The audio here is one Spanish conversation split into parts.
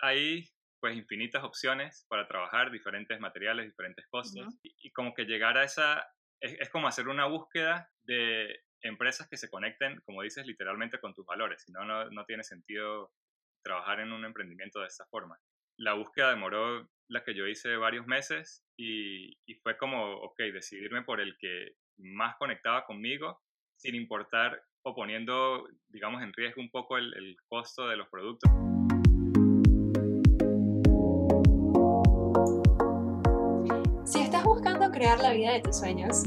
hay pues infinitas opciones para trabajar, diferentes materiales, diferentes costos, y, como que llegar a esa, es, como hacer una búsqueda de empresas que se conecten, como dices, literalmente con tus valores, si no, no tiene sentido trabajar en un emprendimiento de esta forma. La búsqueda demoró la que yo hice varios meses y, y fue como, ok, decidirme por el que más conectaba conmigo, sin importar o poniendo, digamos, en riesgo un poco el, el costo de los productos. Crear la vida de tus sueños,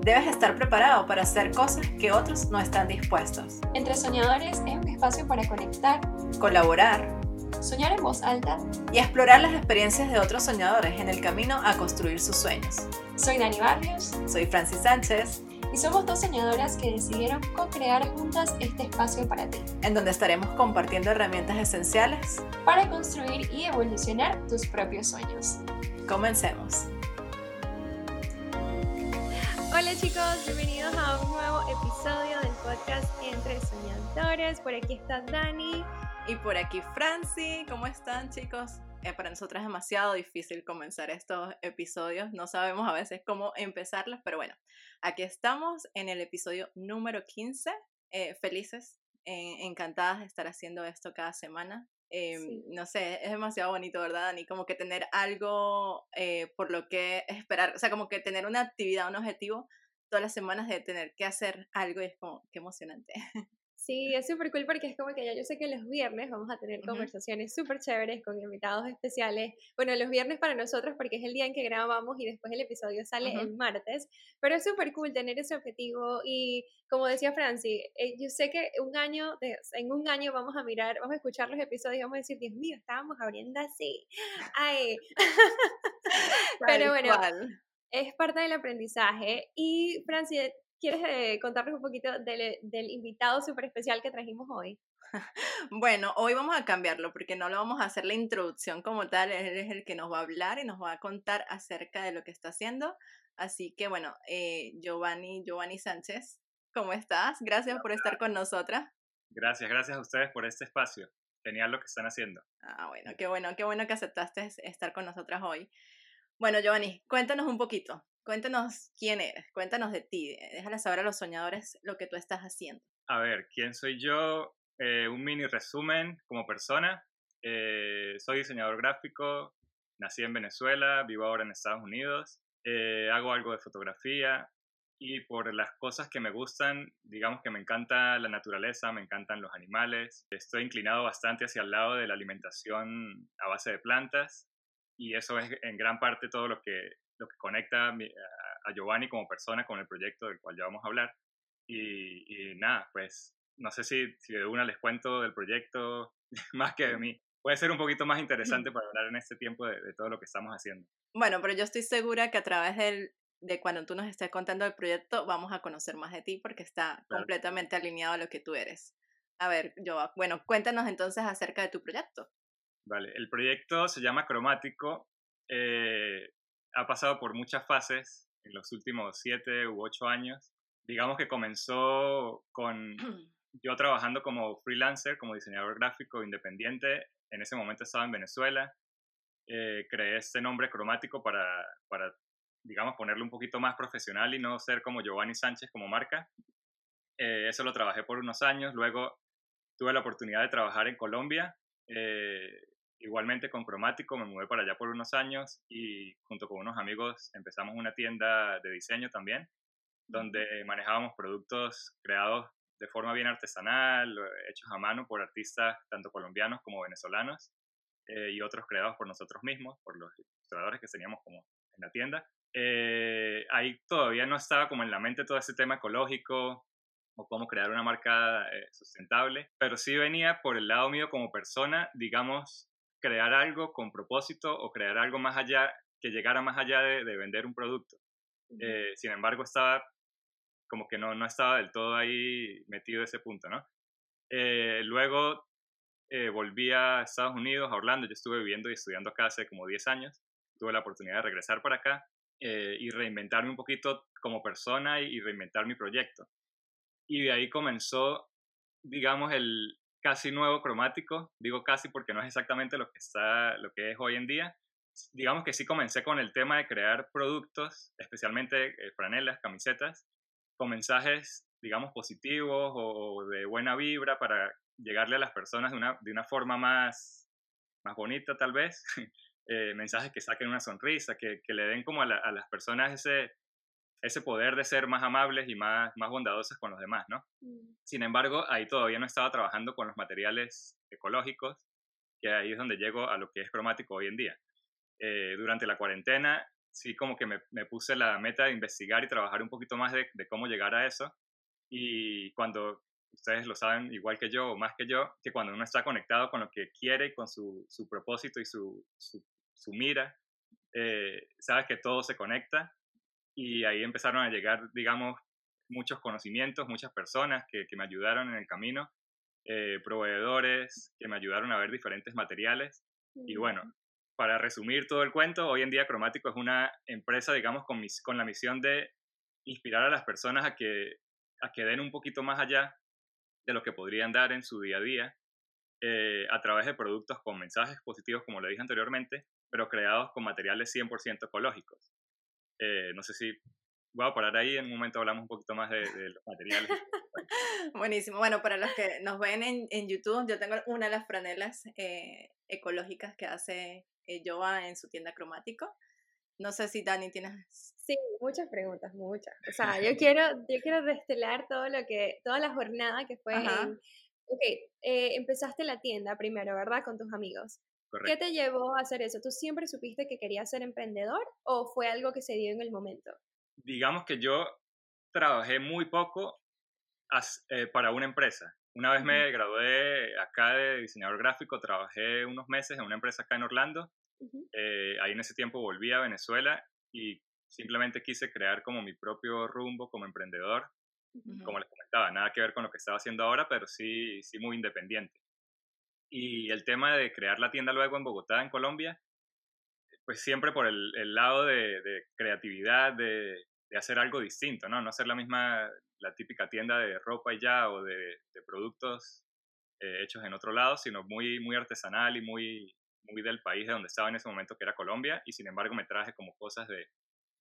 debes estar preparado para hacer cosas que otros no están dispuestos. Entre Soñadores es un espacio para conectar, colaborar, soñar en voz alta y explorar las experiencias de otros soñadores en el camino a construir sus sueños. Soy Dani Barrios. Soy Francis Sánchez. Y somos dos soñadoras que decidieron co-crear juntas este espacio para ti. En donde estaremos compartiendo herramientas esenciales para construir y evolucionar tus propios sueños. Comencemos. Hola chicos, bienvenidos a un nuevo episodio del podcast Entre Soñadores. Por aquí está Dani. Y por aquí Franci, ¿cómo están chicos? Eh, para nosotros es demasiado difícil comenzar estos episodios, no sabemos a veces cómo empezarlos, pero bueno, aquí estamos en el episodio número 15, eh, felices, encantadas de estar haciendo esto cada semana. Em, no sé, es demasiado bonito, ¿verdad, Dani? Como que tener algo eh, por lo que esperar, o sea, como que tener una actividad, un objetivo todas las semanas de tener que hacer algo y es como, qué emocionante. Sí, es súper cool porque es como que ya yo sé que los viernes vamos a tener conversaciones súper chéveres con invitados especiales. Bueno, los viernes para nosotros porque es el día en que grabamos y después el episodio sale el martes. Pero es súper cool tener ese objetivo y como decía Franci, eh, yo sé que un año, en un año vamos a mirar, vamos a escuchar los episodios y vamos a decir, Dios mío, estábamos abriendo así. Ay. Pero bueno, es parte del aprendizaje. Y Franci, ¿Quieres eh, contarles un poquito del, del invitado súper especial que trajimos hoy? Bueno, hoy vamos a cambiarlo porque no lo vamos a hacer la introducción como tal, él es el que nos va a hablar y nos va a contar acerca de lo que está haciendo. Así que bueno, eh, Giovanni, Giovanni Sánchez, ¿cómo estás? Gracias por estar con nosotras. Gracias, gracias a ustedes por este espacio. Genial lo que están haciendo. Ah, bueno, qué bueno, qué bueno que aceptaste estar con nosotras hoy. Bueno, Giovanni, cuéntanos un poquito. Cuéntanos quién eres, cuéntanos de ti, eh, déjale saber a los soñadores lo que tú estás haciendo. A ver, ¿quién soy yo? Eh, un mini resumen como persona. Eh, soy diseñador gráfico, nací en Venezuela, vivo ahora en Estados Unidos, hago algo de fotografía y por las cosas que me gustan, digamos que me encanta la naturaleza, me encantan los animales, estoy inclinado bastante hacia el lado de la alimentación a base de plantas y eso es en gran parte todo lo que lo que conecta a, Giovanni como persona con el proyecto del cual ya vamos a hablar. Y, nada, pues no sé si, si, de una les cuento del proyecto más que de mí. Puede ser un poquito más interesante para hablar en este tiempo de, todo lo que estamos haciendo. Bueno, pero yo estoy segura que a través del, de cuando tú nos estés contando el proyecto vamos a conocer más de ti porque está completamente alineado a lo que tú eres. A ver, yo, bueno, cuéntanos entonces acerca de tu proyecto. Vale, el proyecto se llama Cromático. Eh, ha pasado por muchas fases en los últimos siete u ocho años. Digamos que comenzó con yo trabajando como freelancer, como diseñador gráfico independiente. En ese momento estaba en Venezuela. Eh, creé este nombre cromático para, para, digamos, ponerle un poquito más profesional y no ser como Giovanni Sánchez como marca. Eh, eso lo trabajé por unos años. Luego tuve la oportunidad de trabajar en Colombia. Eh, Igualmente con Cromático me mudé para allá por unos años y junto con unos amigos empezamos una tienda de diseño también, donde manejábamos productos creados de forma bien artesanal, hechos a mano por artistas tanto colombianos como venezolanos eh, y otros creados por nosotros mismos, por los ilustradores que teníamos como en la tienda. Eh, ahí todavía no estaba como en la mente todo ese tema ecológico o cómo crear una marca eh, sustentable, pero sí venía por el lado mío como persona, digamos, crear algo con propósito o crear algo más allá, que llegara más allá de, vender un producto. Eh, sin embargo, estaba como que no, no estaba del todo ahí metido ese punto, ¿no? Eh, luego eh, volví a Estados Unidos, a Orlando, yo estuve viviendo y estudiando acá hace como 10 años, tuve la oportunidad de regresar para acá y reinventarme un poquito como persona y, y reinventar mi proyecto. Y de ahí comenzó, digamos, el, casi nuevo cromático. Digo casi porque no es exactamente lo que, está, lo que es hoy en día. Digamos que sí comencé con el tema de crear productos, especialmente eh, franelas, camisetas, con mensajes, digamos, positivos o, de buena vibra para llegarle a las personas de una, de una forma más, más bonita tal vez. Eh, mensajes que saquen una sonrisa, que, que le den como a, a las personas ese, ese poder de ser más amables y más, más bondadosas con los demás, ¿no? Mm. Sin embargo, ahí todavía no estaba trabajando con los materiales ecológicos, que ahí es donde llego a lo que es cromático hoy en día. Eh, durante la cuarentena, sí como que me, me, puse la meta de investigar y trabajar un poquito más de, de, cómo llegar a eso. Y cuando ustedes lo saben igual que yo o más que yo, que cuando uno está conectado con lo que quiere, con su, su propósito y su, su, su mira, eh, sabes que todo se conecta y ahí empezaron a llegar, digamos, muchos conocimientos, muchas personas que, que me ayudaron en el camino, eh, proveedores que me ayudaron a ver diferentes materiales. Y bueno, para resumir todo el cuento, hoy en día Cromático es una empresa, digamos, con, mis, con la misión de inspirar a las personas a que, a que den un poquito más allá de lo que podrían dar en su día a día eh, a través de productos con mensajes positivos, como le dije anteriormente, pero creados con materiales 100% ecológicos. Eh, no sé si voy a parar ahí, en un momento hablamos un poquito más de, los materiales. Buenísimo. Bueno, para los que nos ven en, en YouTube, yo tengo una de las franelas eh, ecológicas que hace eh, Joa en su tienda cromático. No sé si Dani tienes... Sí, muchas preguntas, muchas. O sea, yo quiero, yo quiero destelar todo lo que, toda la jornada que fue en, Ok, empezaste la tienda primero, ¿verdad? Con tus amigos. ¿Qué te llevó a hacer eso? ¿Tú siempre supiste que querías ser emprendedor o fue algo que se dio en el momento? Digamos que yo trabajé muy poco eh, para una empresa. Una vez me gradué acá de diseñador gráfico, trabajé unos meses en una empresa acá en Orlando. Eh, ahí en ese tiempo volví a Venezuela y simplemente quise crear como mi propio rumbo como emprendedor. Como les comentaba, nada que ver con lo que estaba haciendo ahora, pero sí, sí muy independiente. Y el tema de crear la tienda luego en Bogotá, en Colombia, pues siempre por el, el lado de, de creatividad, de, de, hacer algo distinto, ¿no? No hacer la misma, la típica tienda de ropa y ya, o de, de productos eh, hechos en otro lado, sino muy, muy artesanal y muy, muy del país de donde estaba en ese momento, que era Colombia, y sin embargo me traje como cosas de,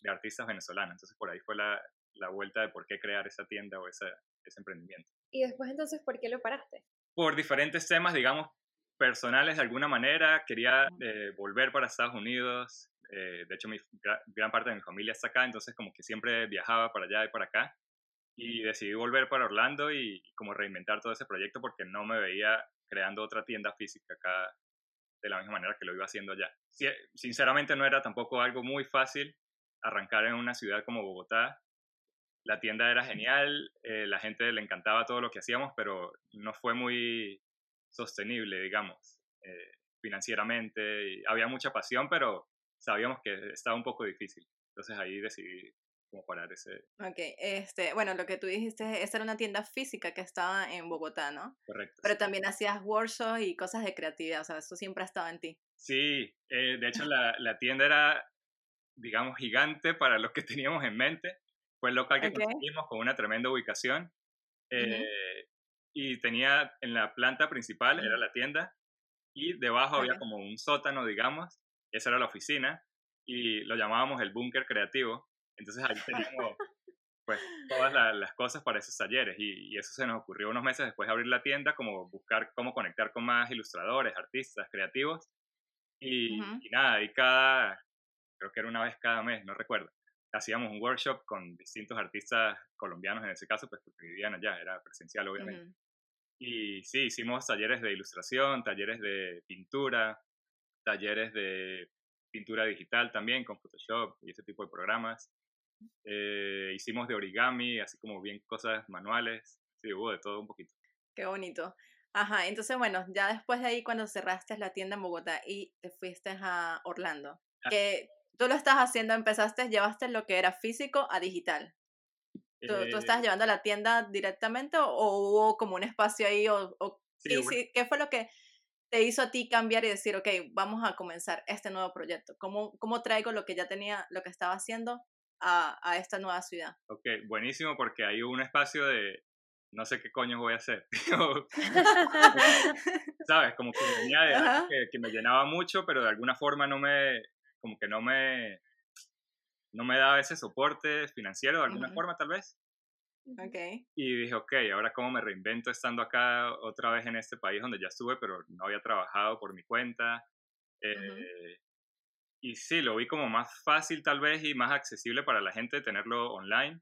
de artistas venezolanos. Entonces por ahí fue la, la vuelta de por qué crear esa tienda o ese, ese emprendimiento. ¿Y después entonces por qué lo paraste? Por diferentes temas, digamos, personales de alguna manera. Quería eh, volver para Estados Unidos. Eh, de hecho, mi, gran parte de mi familia está acá, entonces como que siempre viajaba para allá y para acá. Y decidí volver para Orlando y, como reinventar todo ese proyecto porque no me veía creando otra tienda física acá de la misma manera que lo iba haciendo allá. Sinceramente no era tampoco algo muy fácil arrancar en una ciudad como Bogotá la tienda era genial, eh, la gente le encantaba todo lo que hacíamos, pero no fue muy sostenible, digamos, eh, financieramente. Y había mucha pasión, pero sabíamos que estaba un poco difícil. Entonces ahí decidí como parar ese... Ok, este, bueno, lo que tú dijiste, esta era una tienda física que estaba en Bogotá, ¿no? Correcto. Pero también hacías workshops y cosas de creatividad, o sea, eso siempre ha estado en ti. Sí, eh, de hecho la, la tienda era, digamos, gigante para lo que teníamos en mente fue el local que conseguimos con una tremenda ubicación. Eh, y tenía en la planta principal, era la tienda, y debajo había como un sótano, digamos, esa era la oficina, y lo llamábamos el búnker creativo. Entonces ahí teníamos pues todas las cosas para esos talleres y, eso se nos ocurrió unos meses después de abrir la tienda, como buscar cómo conectar con más ilustradores, artistas, creativos y, y, nada, y cada, creo que era una vez cada mes, no recuerdo, hacíamos un workshop con distintos artistas colombianos en ese caso, pues porque vivían allá, era presencial obviamente. Y sí, hicimos talleres de ilustración, talleres de pintura, talleres de pintura digital también con Photoshop y ese tipo de programas. Eh, hicimos de origami, así como bien cosas manuales. Sí, hubo de todo un poquito. Qué bonito. Ajá, entonces bueno, ya después de ahí cuando cerraste la tienda en Bogotá y te fuiste a Orlando, ah. que tú lo estás haciendo, empezaste, llevaste lo que era físico a digital. ¿Tú, ¿tú estás eh llevando a la tienda directamente o, hubo como un espacio ahí? O, ¿Qué fue lo que te hizo a ti cambiar y decir, ok, vamos a comenzar este nuevo proyecto? ¿Cómo, cómo traigo lo que ya tenía, lo que estaba haciendo a, a esta nueva ciudad? Ok, buenísimo porque hay un espacio de, no sé qué coño voy a hacer. ¿Sabes? Como que venía de algo que, me llenaba mucho, pero de alguna forma no me, como que no me, no me daba ese soporte financiero de alguna forma tal vez. Okay. Y dije, ok, ahora cómo me reinvento estando acá otra vez en este país donde ya estuve, pero no había trabajado por mi cuenta. Eh, y sí, lo vi como más fácil tal vez y más accesible para la gente tenerlo online.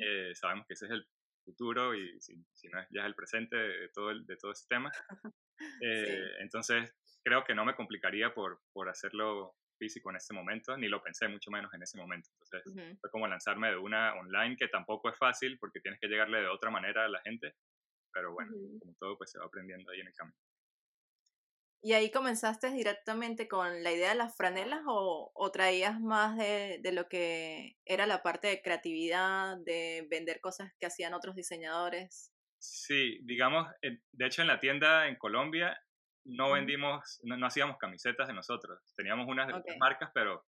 Eh, sabemos que ese es el futuro y si, no es ya es el presente de todo, el, de todo ese tema. Eh, entonces, creo que no me complicaría por, por hacerlo físico en ese momento, ni lo pensé mucho menos en ese momento. Entonces, fue como lanzarme de una online que tampoco es fácil porque tienes que llegarle de otra manera a la gente, pero bueno, como todo, pues se va aprendiendo ahí en el camino. ¿Y ahí comenzaste directamente con la idea de las franelas o, o traías más de, de, lo que era la parte de creatividad, de vender cosas que hacían otros diseñadores? Sí, digamos, de hecho en la tienda en Colombia no vendimos, no, hacíamos camisetas de nosotros. Teníamos unas de otras marcas, pero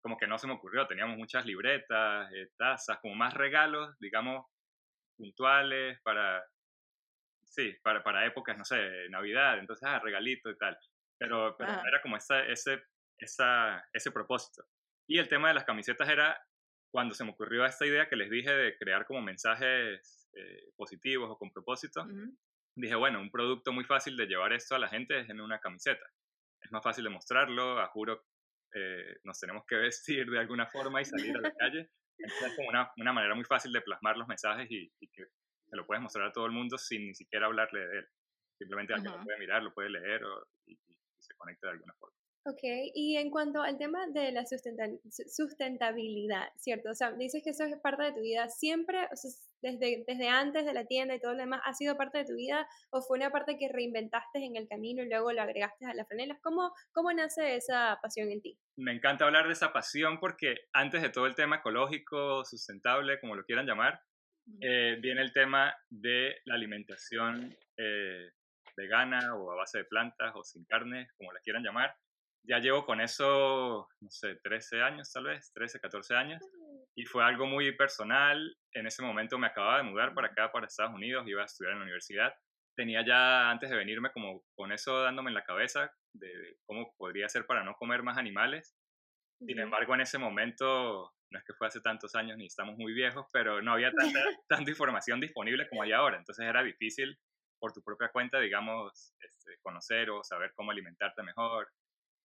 como que no se me ocurrió. Teníamos muchas libretas, eh, tazas, como más regalos, digamos, puntuales para, sí, para, para épocas, no sé, Navidad, entonces, ah, regalito y tal. Pero, pero era como esa, ese, esa, ese propósito. Y el tema de las camisetas era cuando se me ocurrió esta idea que les dije de crear como mensajes eh, positivos o con propósito, dije, bueno, un producto muy fácil de llevar esto a la gente es en una camiseta. Es más fácil de mostrarlo, a juro, eh, nos tenemos que vestir de alguna forma y salir a la calle. es como una, una, manera muy fácil de plasmar los mensajes y, que se lo puedes mostrar a todo el mundo sin ni siquiera hablarle de él. Simplemente alguien lo puede mirar, lo puede leer y, y se conecta de alguna forma. Ok, y en cuanto al tema de la sustentabilidad, ¿cierto? O sea, dices que eso es parte de tu vida siempre, o sea, desde, desde antes de la tienda y todo lo demás, ¿ha sido parte de tu vida o fue una parte que reinventaste en el camino y luego lo agregaste a las franelas? ¿Cómo, cómo nace esa pasión en ti? Me encanta hablar de esa pasión porque antes de todo el tema ecológico, sustentable, como lo quieran llamar, eh, viene el tema de la alimentación eh, vegana o a base de plantas o sin carne, como la quieran llamar ya llevo con eso, no sé, 13 años tal vez, 13, 14 años. Y fue algo muy personal. En ese momento me acababa de mudar para acá, para Estados Unidos, iba a estudiar en la universidad. Tenía ya antes de venirme como con eso dándome en la cabeza de cómo podría ser para no comer más animales. Sin embargo, en ese momento, no es que fue hace tantos años ni estamos muy viejos, pero no había tanta, tanta información disponible como hay ahora. Entonces era difícil por tu propia cuenta, digamos, este, conocer o saber cómo alimentarte mejor,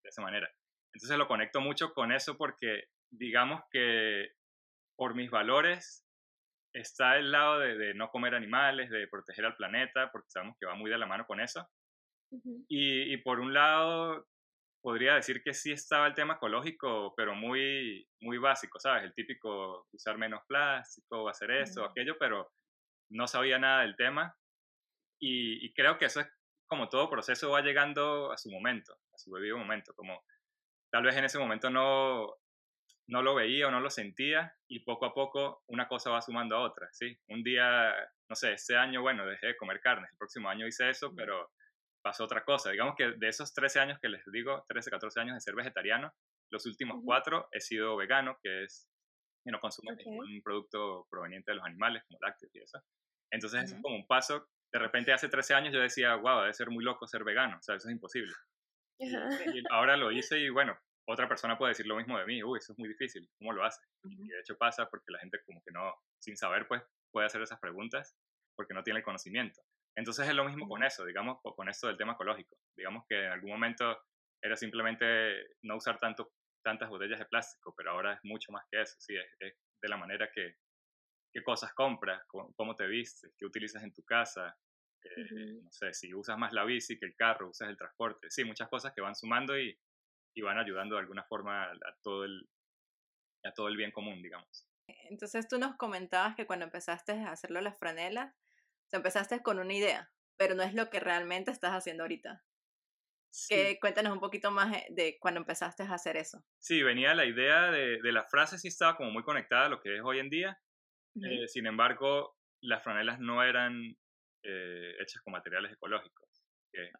de esa manera. Entonces lo conecto mucho con eso porque digamos que por mis valores está el lado de, no comer animales, de proteger al planeta, porque sabemos que va muy de la mano con eso. y, y, por un lado, podría decir que sí estaba el tema ecológico, pero muy, muy básico, ¿sabes? El típico usar menos plástico, hacer esto, aquello, pero no sabía nada del tema. Y, y, creo que eso es como todo proceso va llegando a su momento, a su debido momento, como tal vez en ese momento no, no lo veía o no lo sentía y poco a poco una cosa va sumando a otra, ¿sí? Un día, no sé, este año, bueno, dejé de comer carne, el próximo año hice eso, pero pasó otra cosa. Digamos que de esos 13 años que les digo, 13, 14 años de ser vegetariano, los últimos cuatro he sido vegano, que es que no consumo ningún producto proveniente de los animales, como lácteos y eso. Entonces es como un paso de repente hace 13 años yo decía, wow, debe ser muy loco ser vegano, o sea, eso es imposible. Y, ahora lo hice y bueno, otra persona puede decir lo mismo de mí, uy, eso es muy difícil, ¿cómo lo hace? Y de hecho pasa porque la gente como que no, sin saber, pues puede hacer esas preguntas porque no tiene el conocimiento. Entonces es lo mismo con eso, digamos, con esto del tema ecológico. Digamos que en algún momento era simplemente no usar tanto, tantas botellas de plástico, pero ahora es mucho más que eso, sí, es de la manera que, qué cosas compras, cómo te vistes, qué utilizas en tu casa, no sé, si usas más la bici que el carro, usas el transporte, sí, muchas cosas que van sumando y, y van ayudando de alguna forma a, todo el, a todo el bien común, digamos. Entonces tú nos comentabas que cuando empezaste a hacerlo las franelas, te empezaste con una idea, pero no es lo que realmente estás haciendo ahorita. Que, cuéntanos un poquito más eh, de cuando empezaste a hacer eso. Sí, venía la idea de, de la frase, sí estaba como muy conectada a lo que es hoy en día, eh, sin embargo, las franelas no eran eh, hechas con materiales ecológicos. Eh,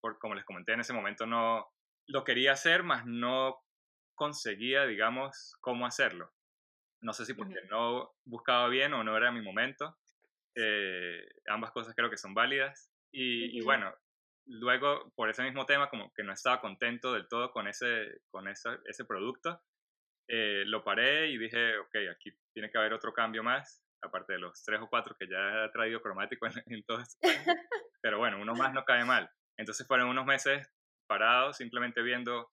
por, como les comenté en ese momento, no lo quería hacer, mas no conseguía, digamos, cómo hacerlo. No sé si porque no buscaba bien o no era mi momento. Eh, ambas cosas creo que son válidas. Y, bueno, luego por ese mismo tema, como que no estaba contento del todo con ese, con ese, ese producto, eh, lo paré y dije, ok, aquí tiene que haber otro cambio más, aparte de los tres o cuatro que ya ha traído cromático en, en todo esto. Pero bueno, uno más no cae mal. Entonces fueron unos meses parados, simplemente viendo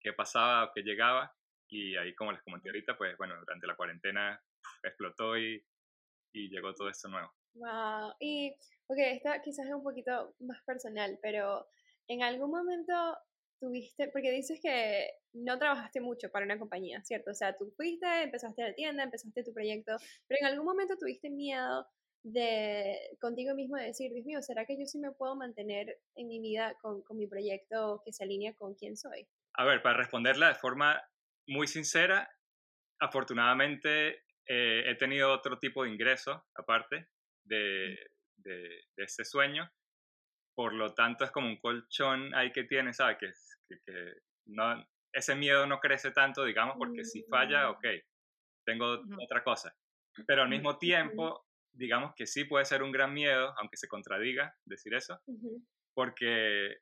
qué pasaba qué llegaba. Y ahí, como les comenté ahorita, pues bueno, durante la cuarentena explotó y, y llegó todo esto nuevo. Wow. Y, ok, esto quizás es un poquito más personal, pero en algún momento tuviste, porque dices que no trabajaste mucho para una compañía, ¿cierto? O sea, tú fuiste, empezaste la tienda, empezaste tu proyecto, pero en algún momento tuviste miedo de contigo mismo de decir, Dios mío, ¿será que yo sí me puedo mantener en mi vida con, con mi proyecto que se alinea con quién soy? A ver, para responderla de forma muy sincera, afortunadamente eh, he tenido otro tipo de ingreso aparte de, de, de, ese sueño. Por lo tanto, es como un colchón ahí que tiene, ¿sabes? Que, que, no, ese miedo no crece tanto, digamos, porque si falla, mm. ok, tengo otra cosa. Pero al mismo tiempo, digamos que sí puede ser un gran miedo, aunque se contradiga decir eso, porque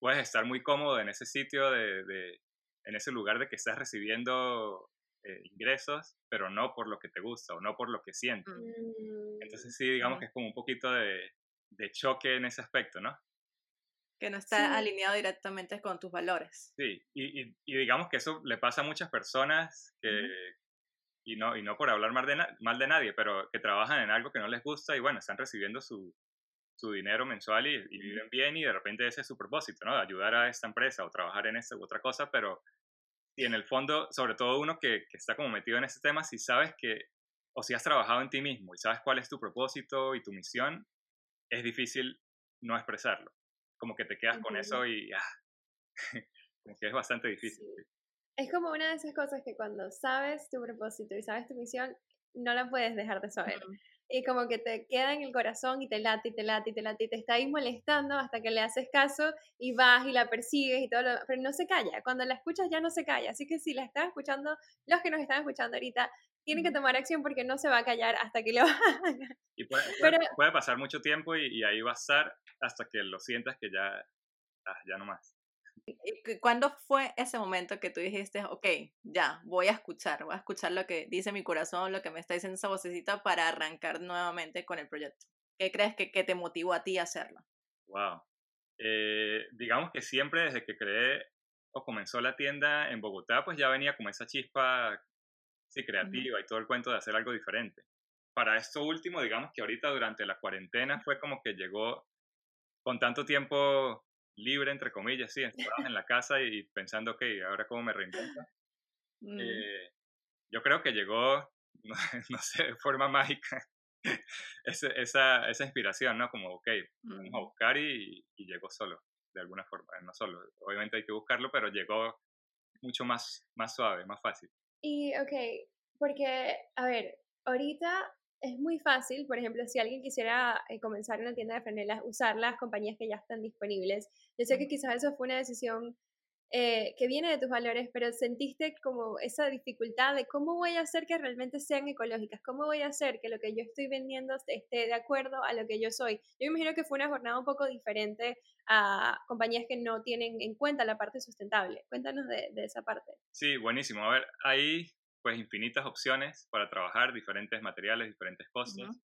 puedes estar muy cómodo en ese sitio, de, de en ese lugar de que estás recibiendo eh, ingresos, pero no por lo que te gusta o no por lo que sientes. Mm. Entonces sí, digamos que es como un poquito de, de choque en ese aspecto, ¿no? Que no está alineado directamente con tus valores. Sí, y, y, y, digamos que eso le pasa a muchas personas que, y, no, y no por hablar mal de, mal de nadie, pero que trabajan en algo que no les gusta y bueno, están recibiendo su, su dinero mensual y, y, viven bien y de repente ese es su propósito, ¿no? De ayudar a esta empresa o trabajar en esta u otra cosa, pero y en el fondo, sobre todo uno que, que está como metido en ese tema, si sabes que, o si has trabajado en ti mismo y sabes cuál es tu propósito y tu misión, es difícil no expresarlo. Como que te quedas con eso y ah, como que es bastante difícil. Es como una de esas cosas que cuando sabes tu propósito y sabes tu misión, no la puedes dejar de saber y como que te queda en el corazón y te late y te late y te late y te está ahí molestando hasta que le haces caso y vas y la persigues y todo lo pero no se calla, cuando la escuchas ya no se calla, así que si la estás escuchando, los que nos están escuchando ahorita, tienen que tomar acción porque no se va a callar hasta que lo hagan. Y puede, pero, puede pasar mucho tiempo y, ahí va a estar hasta que lo sientas que ya, ah, ya no más. ¿Cuándo fue ese momento que tú dijiste, ok, ya, voy a escuchar, voy a escuchar lo que dice mi corazón, lo que me está diciendo esa vocecita para arrancar nuevamente con el proyecto? ¿Qué crees que, que te motivó a ti a hacerlo? Wow. Eh, digamos que siempre desde que creé o comenzó la tienda en Bogotá, pues ya venía como esa chispa sí, creativa y todo el cuento de hacer algo diferente. Para esto último, digamos que ahorita durante la cuarentena fue como que llegó con tanto tiempo libre, entre comillas, sí, en la casa y pensando, ok, ahora cómo me reinvento. Mm. Eh, yo creo que llegó, no, sé, de forma mágica, esa, esa, inspiración, ¿no? Como, ok, vamos a buscar y, y, llegó solo, de alguna forma, no solo, obviamente hay que buscarlo, pero llegó mucho más, más suave, más fácil. Y, ok, porque, a ver, ahorita es muy fácil, por ejemplo, si alguien quisiera eh, comenzar una tienda de franelas, usar las compañías que ya están disponibles. Yo sé que quizás eso fue una decisión eh, que viene de tus valores, pero sentiste como esa dificultad de cómo voy a hacer que realmente sean ecológicas, cómo voy a hacer que lo que yo estoy vendiendo esté de acuerdo a lo que yo soy. Yo imagino que fue una jornada un poco diferente a compañías que no tienen en cuenta la parte sustentable. Cuéntanos de, de esa parte. Sí, buenísimo. A ver, ahí pues infinitas opciones para trabajar, diferentes materiales, diferentes costos.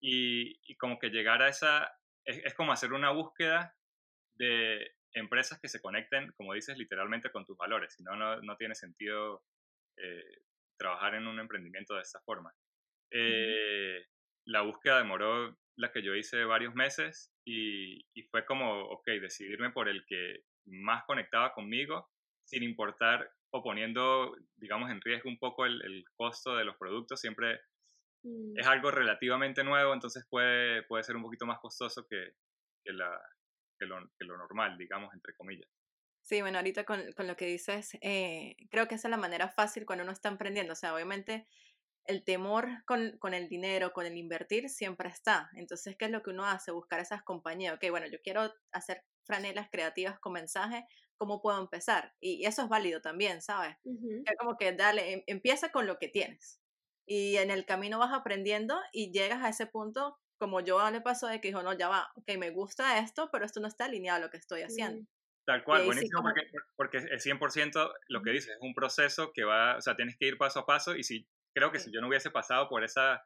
y, y, como que llegar a esa, es, como hacer una búsqueda de empresas que se conecten, como dices, literalmente con tus valores, si no, no tiene sentido eh, trabajar en un emprendimiento de esta forma. Eh, la búsqueda demoró la que yo hice varios meses y, y fue como, ok, decidirme por el que más conectaba conmigo, sin importar o poniendo, digamos, en riesgo un poco el, el costo de los productos, siempre es mm. algo relativamente nuevo, entonces puede, puede ser un poquito más costoso que, que, la, que, lo, que lo, normal, digamos, entre comillas. Sí, bueno, ahorita con, con lo que dices, eh, creo que esa es la manera fácil cuando uno está emprendiendo. O sea, obviamente el temor con, con, el dinero, con el invertir, siempre está. Entonces, ¿qué es lo que uno hace? Buscar esas compañías. Ok, bueno, yo quiero hacer franelas creativas con mensaje, ¿cómo puedo empezar? Y, eso es válido también, ¿sabes? Es como que dale, em, empieza con lo que tienes. Y en el camino vas aprendiendo y llegas a ese punto como yo le pasó de que dijo, no, ya va, ok, me gusta esto, pero esto no está alineado a lo que estoy haciendo. Tal cual, buenísimo, porque, porque es 100% lo que dices, es un proceso que va, o sea, tienes que ir paso a paso y si, creo que si yo no hubiese pasado por esa,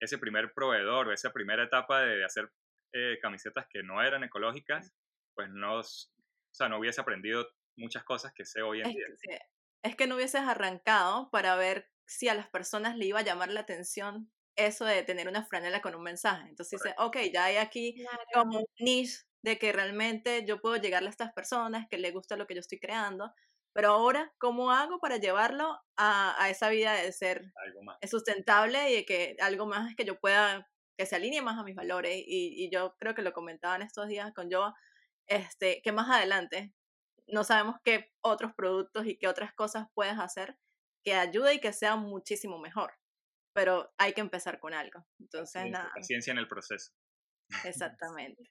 ese primer proveedor o esa primera etapa de, hacer eh, camisetas que no eran ecológicas, pues no, o sea, no hubiese aprendido muchas cosas que sé hoy en día. Que, es que no hubieses arrancado para ver si a las personas le iba a llamar la atención eso de tener una franela con un mensaje. Entonces dice, ok, ya hay aquí como un niche de que realmente yo puedo llegarle a estas personas, que les gusta lo que yo estoy creando, pero ahora, ¿cómo hago para llevarlo a, a esa vida de ser sustentable y de que algo más que yo pueda, que se alinee más a mis valores? Y, y yo creo que lo comentaba en estos días con yo, este, que más adelante no sabemos qué otros productos y qué otras cosas puedes hacer que ayude y que sea muchísimo mejor. Pero hay que empezar con algo. Entonces, nada. Paciencia en el proceso. Exactamente.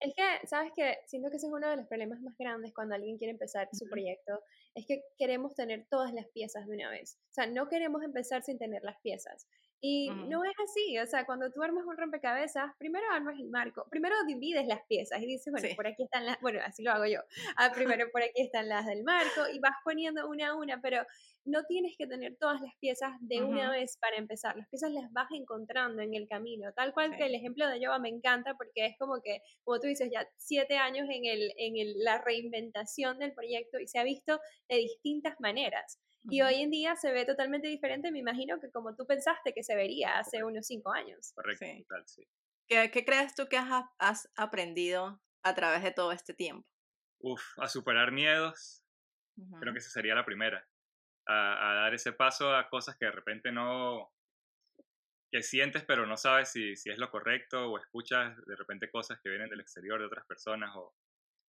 Es que, ¿sabes qué? Siento que ese es uno de los problemas más grandes cuando alguien quiere empezar su proyecto, es que queremos tener todas las piezas de una vez. O sea, no queremos empezar sin tener las piezas. Y no es así, o sea, cuando tú armas un rompecabezas, primero armas el marco, primero divides las piezas y dices, bueno, por aquí están las, bueno, así lo hago yo, ah, primero por aquí están las del marco y vas poniendo una a una, pero no tienes que tener todas las piezas de una vez para empezar, las piezas las vas encontrando en el camino, tal cual que el ejemplo de Yoba me encanta porque es como que, como tú dices, ya siete años en, el, en el, la reinventación del proyecto y se ha visto de distintas maneras. Y hoy en día se ve totalmente diferente, me imagino que como tú pensaste que se vería hace unos cinco años. Correcto, sí. ¿Qué, crees tú que has, has, aprendido a través de todo este tiempo? Uf, a superar miedos. Creo que esa sería la primera. A, a, dar ese paso a cosas que de repente no, que sientes pero no sabes si, si es lo correcto o escuchas de repente cosas que vienen del exterior de otras personas o,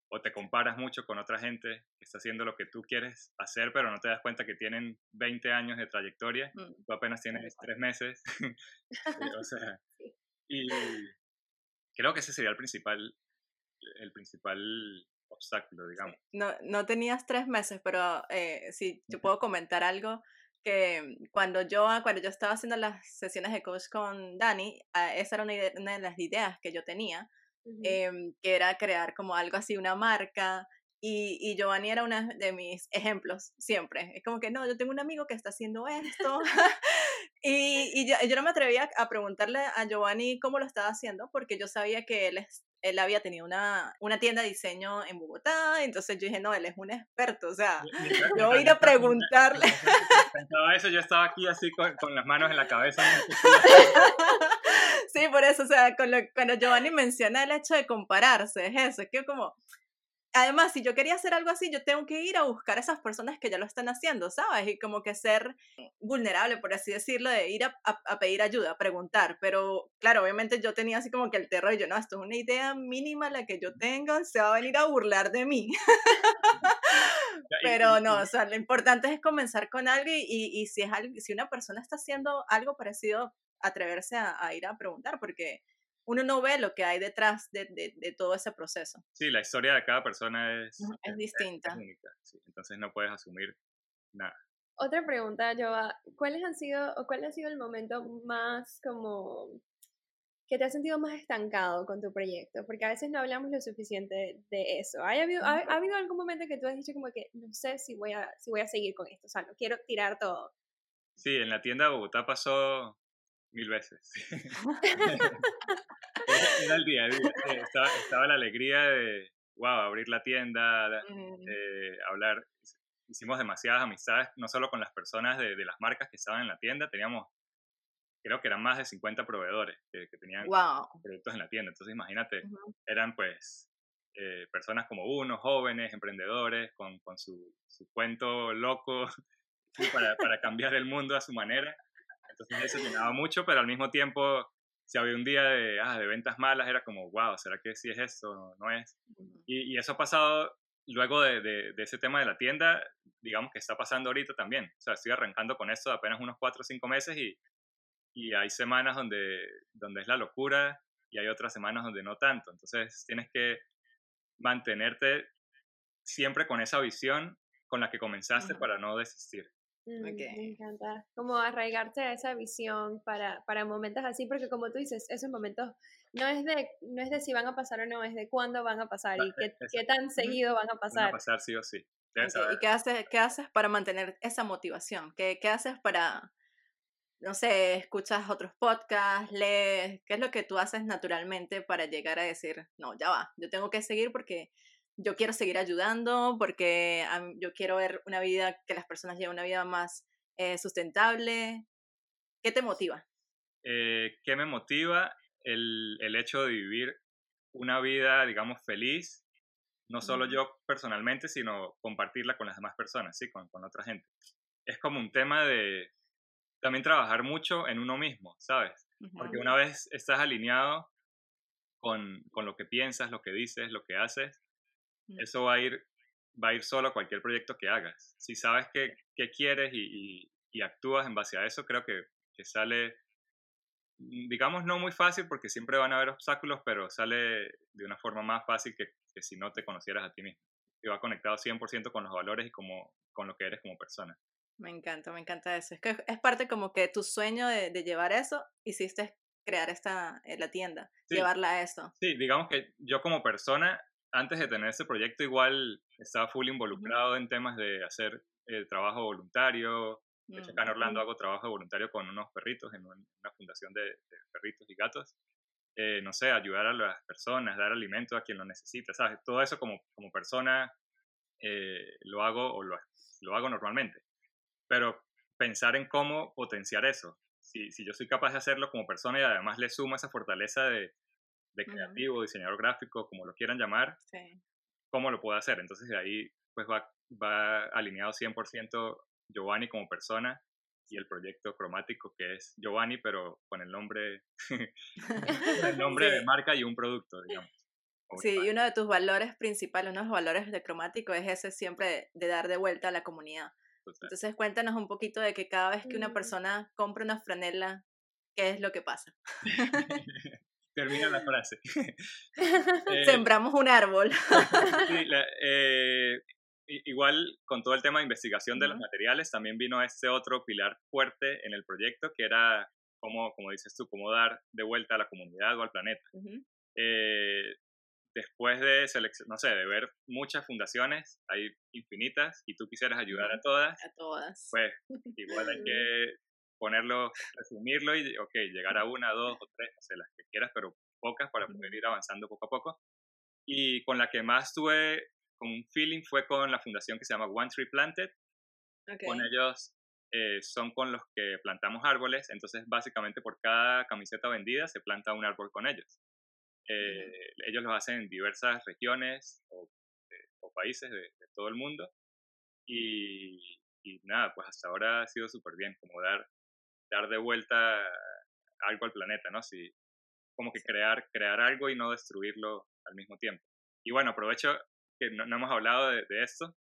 o te comparas mucho con otra gente que está haciendo lo que tú quieres hacer, pero no te das cuenta que tienen 20 años de trayectoria, mm. tú apenas tienes tres meses. o sea, y creo que ese sería el principal, el principal obstáculo, digamos. No, no tenías tres meses, pero eh, si yo puedo comentar algo que cuando yo, cuando yo estaba haciendo las sesiones de coach con Dani, ah, esa era una, una de las ideas que yo tenía, Em, que era crear como algo así, una marca. Y, y Giovanni era uno de mis ejemplos siempre. Es como que no, yo tengo un amigo que está haciendo esto. y, y yo, yo, no me atrevía a preguntarle a Giovanni cómo lo estaba haciendo porque yo sabía que él él había tenido una, una, tienda de diseño en Bogotá, entonces yo dije, no, él es un experto, o sea, yo voy a ir a preguntarle. Pensaba eso, yo estaba aquí así con, con las manos en la cabeza. Sí, por eso, o sea, con lo, cuando Giovanni menciona el hecho de compararse, es eso, es que como, además, si yo quería hacer algo así, yo tengo que ir a buscar a esas personas que ya lo están haciendo, ¿sabes? Y como que ser vulnerable, por así decirlo, de ir a, a, pedir ayuda, a preguntar. Pero claro, obviamente yo tenía así como que el terror, y yo, no, esto es una idea mínima la que yo tengo, se va a venir a burlar de mí. Pero no, o sea, lo importante es comenzar con algo y, y, si, es algo, si una persona está haciendo algo parecido, atreverse a, ir a preguntar, porque uno no ve lo que hay detrás de, de, todo ese proceso. Sí, la historia de cada persona es, es, distinta. única, entonces no puedes asumir nada. Otra pregunta, Joa, ¿cuáles han sido o cuál ha sido el momento más como que te has sentido más estancado con tu proyecto? Porque a veces no hablamos lo suficiente de eso. ¿Ha habido, ha, habido algún momento que tú has dicho como que no sé si voy a, si voy a seguir con esto? O sea, no quiero tirar todo. Sí, en la tienda de Bogotá pasó mil veces. era el día a día. Estaba, estaba, la alegría de, wow, abrir la tienda, eh, hablar. Hicimos demasiadas amistades, no solo con las personas de, de, las marcas que estaban en la tienda, teníamos, creo que eran más de 50 proveedores que, tenían productos en la tienda. Entonces, imagínate, eran pues eh, personas como uno, jóvenes, emprendedores, con, con su, su, cuento loco para, para cambiar el mundo a su manera. Entonces eso llenaba mucho, pero al mismo tiempo, si había un día de, ah, de ventas malas, era como, wow, ¿será que sí es esto? No es. Y, y eso ha pasado luego de, de, ese tema de la tienda, digamos que está pasando ahorita también. O sea, estoy arrancando con esto de apenas unos 4 o 5 meses y, y hay semanas donde, donde es la locura y hay otras semanas donde no tanto. Entonces tienes que mantenerte siempre con esa visión con la que comenzaste para no desistir. Mm, me encanta. Como arraigarte a esa visión para, para momentos así, porque como tú dices, esos momentos no es de no es de si van a pasar o no, es de cuándo van a pasar y qué, qué tan seguido van a pasar. Van a pasar sí o sí. ¿Y qué haces, qué haces para mantener esa motivación? ¿Qué, ¿Qué haces para, no sé, escuchas otros podcasts, lees? ¿Qué es lo que tú haces naturalmente para llegar a decir, no, ya va, yo tengo que seguir porque yo quiero seguir ayudando, porque yo quiero ver una vida, que las personas lleven una vida más eh, sustentable? ¿Qué te motiva? Eh, ¿Qué me motiva? El, el hecho de vivir una vida, digamos, feliz no solo yo personalmente, sino compartirla con las demás personas, ¿sí? Con, con otra gente. Es como un tema de también trabajar mucho en uno mismo, ¿sabes? Porque una vez estás alineado con, con, lo que piensas, lo que dices, lo que haces. Eso va a ir va a ir solo a cualquier proyecto que hagas. Si sabes qué, qué quieres y, y, y, actúas en base a eso, creo que, que sale Mm, digamos, no muy fácil porque siempre van a haber obstáculos, pero sale de una forma más fácil que, que si no te conocieras a ti mismo. Y va conectado 100% con los valores y como, con lo que eres como persona. Me encanta, me encanta eso. Es que es parte como que tu sueño de, de llevar eso, hiciste crear esta, eh, la tienda, llevarla a eso. Sí, digamos que yo como persona, antes de tener ese proyecto, igual estaba full involucrado en temas de hacer el trabajo voluntario, de hecho, acá en Orlando hago trabajo voluntario con unos perritos en una fundación de, perritos y gatos. Eh, no sé, ayudar a las personas, dar alimento a quien lo necesita, ¿sabes? Todo eso como, como persona eh, lo hago o lo, lo, hago normalmente. Pero pensar en cómo potenciar eso. Si, si, yo soy capaz de hacerlo como persona y además le sumo esa fortaleza de, de creativo, diseñador gráfico, como lo quieran llamar, ¿cómo lo puedo hacer? Entonces de ahí pues va, va alineado 100% Giovanni como persona y el proyecto cromático que es Giovanni, pero con el nombre, el nombre de marca y un producto, digamos. Sí, y uno de tus valores principales, uno de los valores de cromático es ese siempre de, dar de vuelta a la comunidad. Entonces cuéntanos un poquito de que cada vez que una mm. persona compra una franela, ¿qué es lo que pasa? Termina la frase. Eh, Sembramos un árbol. sí, la, eh, igual con todo el tema de investigación de los materiales, también vino este otro pilar fuerte en el proyecto, que era, como, como dices tú, cómo dar de vuelta a la comunidad o al planeta. Eh, después de no sé, de ver muchas fundaciones, hay infinitas, y tú quisieras ayudar a todas, a todas. pues igual hay que ponerlo, resumirlo y, ok, llegar a una, dos o tres, no sé, las que quieras, pero pocas para poder ir avanzando poco a poco. Y con la que más tuve con un feeling fue con la fundación que se llama One Tree Planted. Con ellos eh, son con los que plantamos árboles, entonces básicamente por cada camiseta vendida se planta un árbol con ellos. Eh, ellos lo hacen en diversas regiones o, o países de, todo el mundo y, y, nada, pues hasta ahora ha sido súper bien, como dar, dar de vuelta algo al planeta, ¿no? Si, como que crear, crear algo y no destruirlo al mismo tiempo. Y bueno, aprovecho que no, hemos hablado de, esto,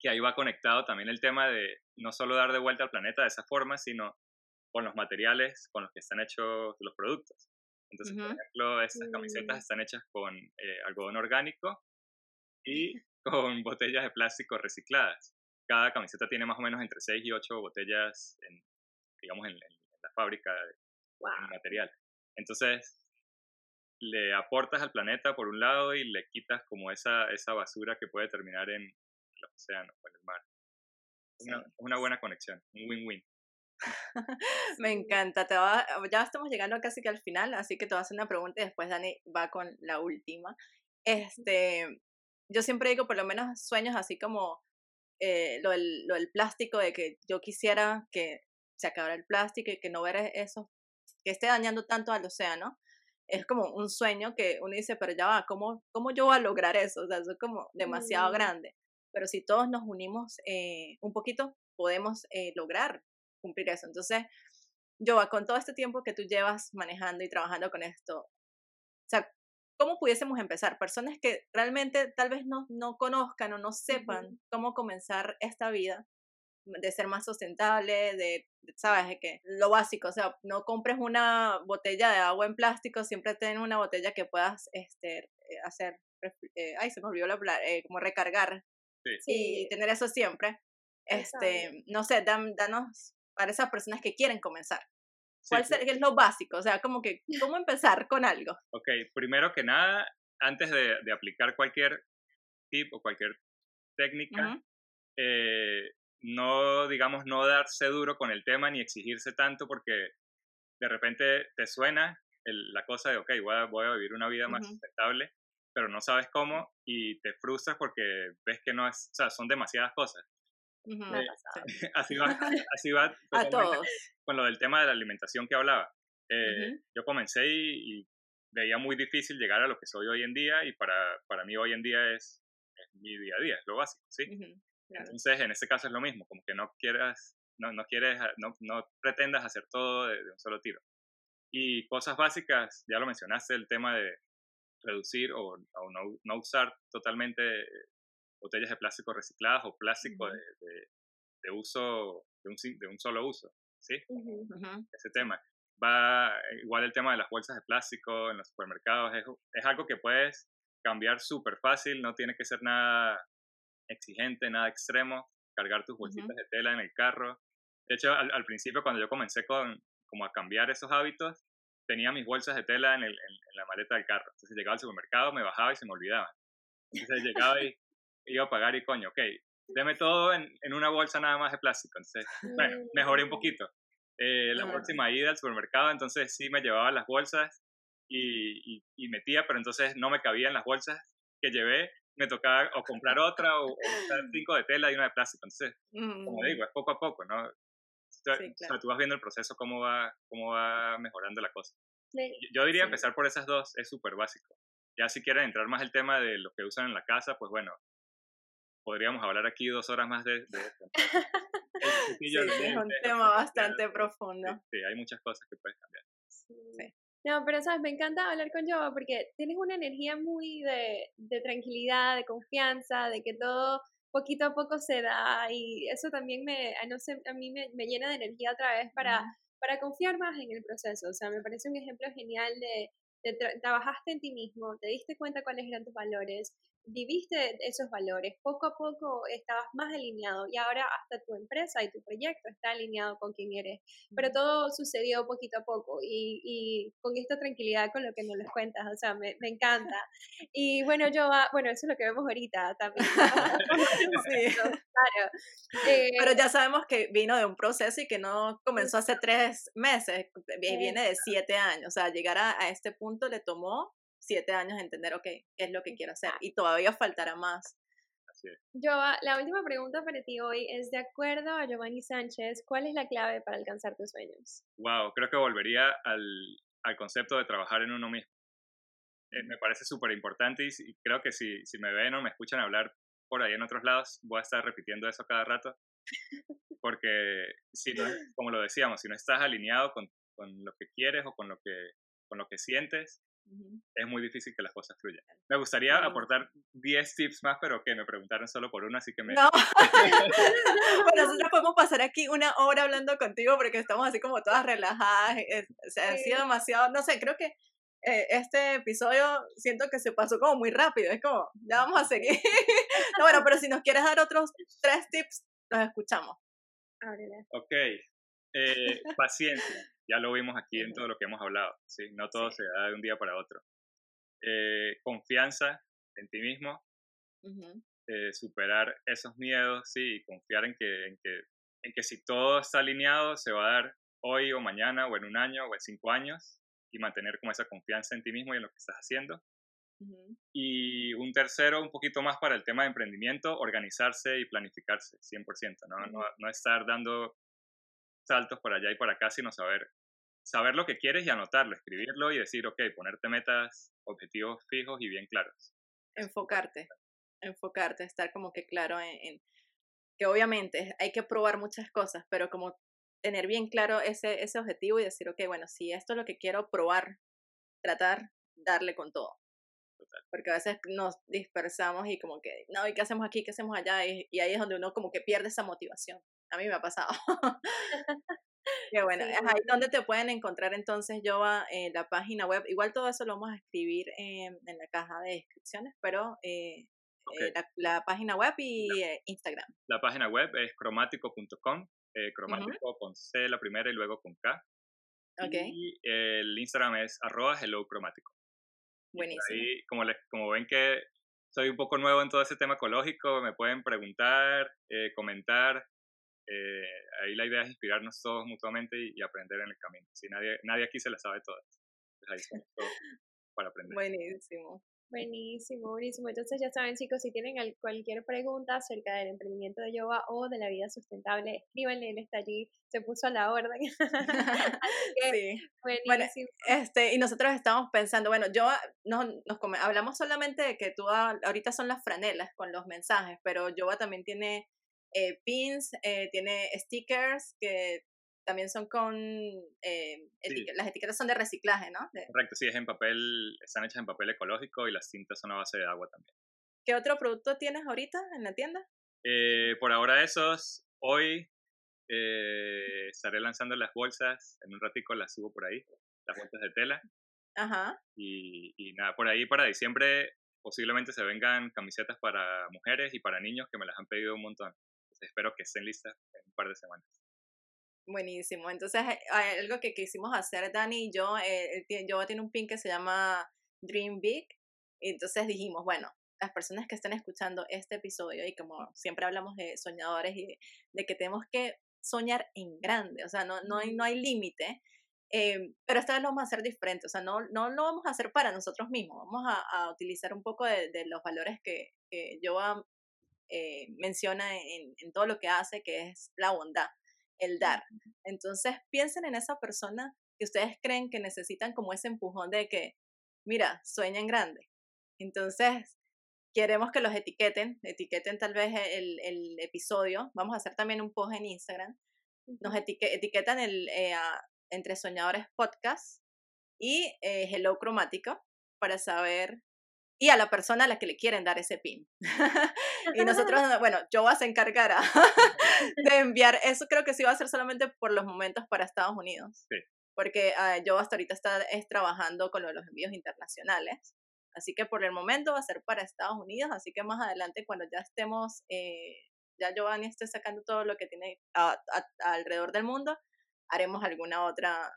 que ahí va conectado también el tema de no solo dar de vuelta al planeta de esa forma, sino con los materiales con los que están hechos los productos. Entonces, por ejemplo, estas camisetas están hechas con eh, algodón orgánico y con botellas de plástico recicladas. Cada camiseta tiene más o menos entre 6 y 8 botellas, en, digamos, en, la fábrica de material. Entonces, le aportas al planeta por un lado y le quitas como esa, esa basura que puede terminar en el océano o en el mar. Una, una buena conexión, un win-win. Me encanta, te va, ya estamos llegando casi que al final, así que te voy a hacer una pregunta y después Dani va con la última. Este, yo siempre digo, por lo menos sueños así como eh, lo, del, lo, del, plástico, de que yo quisiera que se acabara el plástico y que no ver eso, que esté dañando tanto al océano es como un sueño que uno dice, pero ya va, ¿cómo, cómo yo voy a lograr eso? O sea, eso es como demasiado grande. Pero si todos nos unimos eh, un poquito, podemos eh, lograr cumplir eso. Entonces, yo con todo este tiempo que tú llevas manejando y trabajando con esto, o sea, ¿cómo pudiésemos empezar? Personas que realmente tal vez no, no conozcan o no sepan cómo comenzar esta vida, de ser más sustentable, de, ¿sabes? Que lo básico, o sea, no compres una botella de agua en plástico, siempre ten una botella que puedas este, eh, hacer, eh, ay, se me olvidó la palabra, eh, como recargar. Sí. Y tener eso siempre. Este, no sé, danos para esas personas que quieren comenzar. ¿Cuál es lo básico? O sea, como que, ¿cómo empezar con algo? Ok, primero que nada, antes de, de aplicar cualquier tip o cualquier técnica, eh, no, digamos, no darse duro con el tema ni exigirse tanto porque de repente te suena la cosa de, ok, voy a, voy a vivir una vida más sustentable, pero no sabes cómo y te frustras porque ves que no es, o sea, son demasiadas cosas. Eh, así va, así va a todos. con lo del tema de la alimentación que hablaba. Eh, yo comencé y, veía muy difícil llegar a lo que soy hoy en día y para, para mí hoy en día es, mi día a día, es lo básico, ¿sí? Entonces, en este caso es lo mismo, como que no quieras, no, no quieres, no, no pretendas hacer todo de, un solo tiro. Y cosas básicas, ya lo mencionaste, el tema de reducir o, no, no, usar totalmente botellas de plástico recicladas o plástico de, de, uso, de un, de un solo uso, ¿sí? Ese tema. Va igual el tema de las bolsas de plástico en los supermercados, es, es algo que puedes cambiar súper fácil, no tiene que ser nada exigente, nada extremo, cargar tus bolsitas de tela en el carro. De hecho, al, principio cuando yo comencé con, como a cambiar esos hábitos, tenía mis bolsas de tela en, el, en, la maleta del carro. Entonces llegaba al supermercado, me bajaba y se me olvidaban. Entonces llegaba y iba a pagar y coño, ok, deme todo en, en una bolsa nada más de plástico. Entonces, bueno, mejoré un poquito. Eh, la próxima ida al supermercado, entonces sí me llevaba las bolsas y, y, metía, pero entonces no me cabían las bolsas que llevé me tocaba o comprar otra o, usar cinco de tela y una de plástico. Entonces, como digo, es poco a poco, ¿no? O sea, tú vas viendo el proceso, cómo va, cómo va mejorando la cosa. Yo diría empezar por esas dos, es súper básico. Ya si quieren entrar más el tema de lo que usan en la casa, pues bueno, podríamos hablar aquí dos horas más de, de esto. sí, es un tema bastante profundo. Sí, hay muchas cosas que puedes cambiar. Sí. No, pero sabes, me encanta hablar con Jova porque tienes una energía muy de, de tranquilidad, de confianza, de que todo poquito a poco se da y eso también me, no sé, a mí me, me llena de energía otra vez para, para confiar más en el proceso. O sea, me parece un ejemplo genial de, de trabajaste en ti mismo, te diste cuenta cuáles eran tus valores, viviste esos valores, poco a poco estabas más alineado y ahora hasta tu empresa y tu proyecto está alineado con quien eres. Pero todo sucedió poquito a poco y, y con esta tranquilidad con lo que nos les cuentas, o sea, me, me encanta. Y bueno, yo, bueno, eso es lo que vemos ahorita también. sí. Claro. Eh, Pero ya sabemos que vino de un proceso y que no comenzó hace tres meses, viene de siete años, o sea, llegar a, a este punto le tomó siete años entender, ok, qué es lo que quiero hacer y todavía faltará más. Yo, la última pregunta para ti hoy es, de acuerdo a Giovanni Sánchez, ¿cuál es la clave para alcanzar tus sueños? Wow, creo que volvería al, al concepto de trabajar en uno mismo. Eh, me parece súper importante y, creo que si, si me ven o me escuchan hablar por ahí en otros lados, voy a estar repitiendo eso cada rato. Porque si no, como lo decíamos, si no estás alineado con, con lo que quieres o con lo que, con lo que sientes, es muy difícil que las cosas fluyan. Me gustaría aportar 10 tips más, pero que me preguntaron solo por uno, así que me... No, bueno, nosotros podemos pasar aquí una hora hablando contigo porque estamos así como todas relajadas, o sea, ha sido demasiado, no sé, creo que eh, este episodio siento que se pasó como muy rápido, es como, ya vamos a seguir. no, bueno, pero si nos quieres dar otros tres tips, los escuchamos. Ok, eh, paciencia ya lo vimos aquí en todo lo que hemos hablado, ¿sí? No todo se da de un día para otro. Eh, confianza en ti mismo, eh, superar esos miedos, sí, y confiar en que, en, que, en que si todo está alineado se va a dar hoy o mañana o en un año o en cinco años y mantener como esa confianza en ti mismo y en lo que estás haciendo. Y un tercero, un poquito más para el tema de emprendimiento, organizarse y planificarse, 100%, ¿no? no, no estar dando saltos por allá y por acá, sino saber saber lo que quieres y anotarlo, escribirlo y decir, ok, ponerte metas, objetivos fijos y bien claros. Enfocarte, enfocarte, estar como que claro en, que obviamente hay que probar muchas cosas, pero como tener bien claro ese, ese objetivo y decir, ok, bueno, si esto es lo que quiero probar, tratar, darle con todo. Porque a veces nos dispersamos y como que, no, ¿y qué hacemos aquí? ¿Qué hacemos allá? Y, y ahí es donde uno como que pierde esa motivación. A mí me ha pasado. Qué bueno. Ahí donde te pueden encontrar entonces, yo en la página web. Igual todo eso lo vamos a escribir en, en la caja de descripciones, pero eh, eh, la, página web y eh, Instagram. La página web es cromático.com, cromático con C la primera y luego con K. Okay. Y el Instagram es arroba hello cromático. Buenísimo. Ahí, como, les, como ven que soy un poco nuevo en todo ese tema ecológico, me pueden preguntar, comentar. Ahí la idea es inspirarnos todos mutuamente y, aprender en el camino. Si nadie, nadie aquí se la sabe todas. Pues ahí estamos todos para aprender. Buenísimo. Buenísimo, buenísimo. Entonces ya saben chicos, si tienen cualquier pregunta acerca del emprendimiento de yoga o de la vida sustentable, escríbanle, él está allí, se puso a la orden. sí. Buenísimo. este, y nosotros estamos pensando, bueno, yo nos, nos hablamos solamente de que tú ahorita son las franelas con los mensajes, pero Yoga también tiene eh, pins, eh, tiene stickers que también son con, eh, las etiquetas son de reciclaje, ¿no? Correcto, sí, es en papel, están hechas en papel ecológico y las cintas son a base de agua también. ¿Qué otro producto tienes ahorita en la tienda? Eh, por ahora esos, hoy eh, estaré lanzando las bolsas, en un ratico las subo por ahí, las bolsas de tela. Ajá. Y, y nada, por ahí para diciembre posiblemente se vengan camisetas para mujeres y para niños que me las han pedido un montón. Espero que estén listas en un par de semanas. Buenísimo. Entonces, eh, hay algo que quisimos hacer, Dani y yo, eh, yo tiene un pin que se llama Dream Big. Y entonces dijimos, bueno, las personas que están escuchando este episodio y como siempre hablamos de soñadores y de, que tenemos que soñar en grande, o sea, no, no hay, no hay límite, eh, pero esta vez lo vamos a hacer diferente, o sea, no, no lo vamos a hacer para nosotros mismos, vamos a, utilizar un poco de, los valores que, que Joa menciona en, en, todo lo que hace, que es la bondad el dar. Entonces piensen en esa persona que ustedes creen que necesitan como ese empujón de que, mira, sueñen grande. Entonces, queremos que los etiqueten, etiqueten tal vez el, el episodio. Vamos a hacer también un post en Instagram. Nos etiquetan el, eh, entre soñadores podcast y eh, Hello Cromático para saber y a la persona a la que le quieren dar ese pin. y nosotros, bueno, yo vas a encargar de enviar, eso creo que sí va a ser solamente por los momentos para Estados Unidos. Sí. Porque ah, yo hasta ahorita está es trabajando con los envíos internacionales. Así que por el momento va a ser para Estados Unidos, así que más adelante cuando ya estemos, eh, ya Giovanni esté sacando todo lo que tiene alrededor del mundo, haremos alguna otra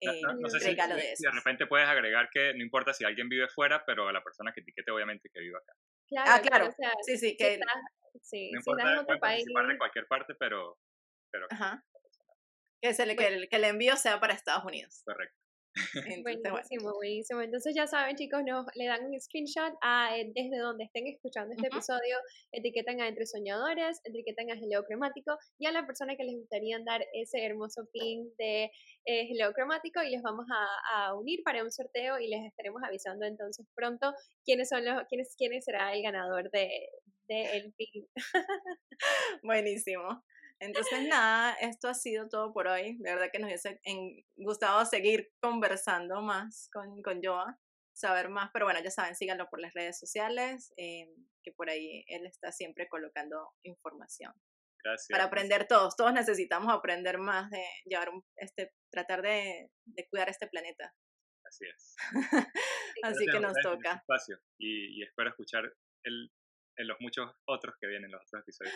eh, no, sé si, de repente puedes agregar que no importa si alguien vive fuera, pero a la persona que etiquete obviamente que viva acá. Claro, ah, claro. sí, sí, que, sí, no importa, en otro país. participar de cualquier parte, pero... pero Ajá. Que, se que, el, que el envío sea para Estados Unidos. Correcto. Buenísimo, buenísimo. Entonces ya saben, chicos, nos le dan un screenshot a eh, desde donde estén escuchando este episodio, etiquetan a Entre Soñadores, etiquetan a Helio Cromático y a la persona que les gustaría dar ese hermoso pin de eh, Helio Cromático y les vamos a, unir para un sorteo y les estaremos avisando entonces pronto quiénes son los, quiénes, quiénes será el ganador de, de el pin. Buenísimo. Entonces, nada, esto ha sido todo por hoy. De verdad que nos hubiese gustado seguir conversando más con, con Joa, saber más, pero bueno, ya saben, síganlo por las redes sociales, eh, que por ahí él está siempre colocando información. Gracias. Para aprender todos, todos necesitamos aprender más de llevar un, este, tratar de, de cuidar este planeta. Así es. Así que nos toca. Espacio y, y espero escuchar el, en los muchos otros que vienen, los otros episodios.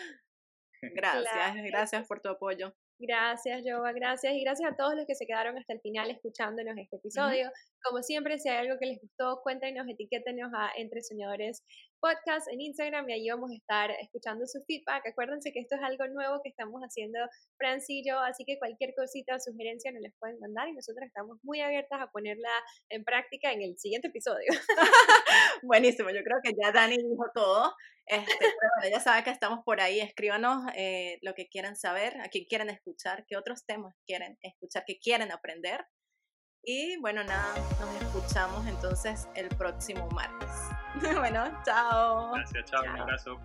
Gracias, gracias por tu apoyo. Gracias, Joa, gracias. Y gracias a todos los que se quedaron hasta el final escuchándonos este episodio. Como siempre, si hay algo que les gustó, cuéntenos, etiquétenos a Entre Soñadores Podcast en Instagram y ahí vamos a estar escuchando su feedback. Acuérdense que esto es algo nuevo que estamos haciendo Franci y yo, así que cualquier cosita o sugerencia nos les pueden mandar y nosotros estamos muy abiertas a ponerla en práctica en el siguiente episodio. Buenísimo, yo creo que ya Dani dijo todo. Este, ya saben que estamos por ahí. Escríbanos eh, lo que quieran saber, a quién quieren escuchar, qué otros temas quieren escuchar, qué quieren aprender. Y bueno, nada, nos escuchamos entonces el próximo martes. bueno, chao. Gracias, chao, un abrazo.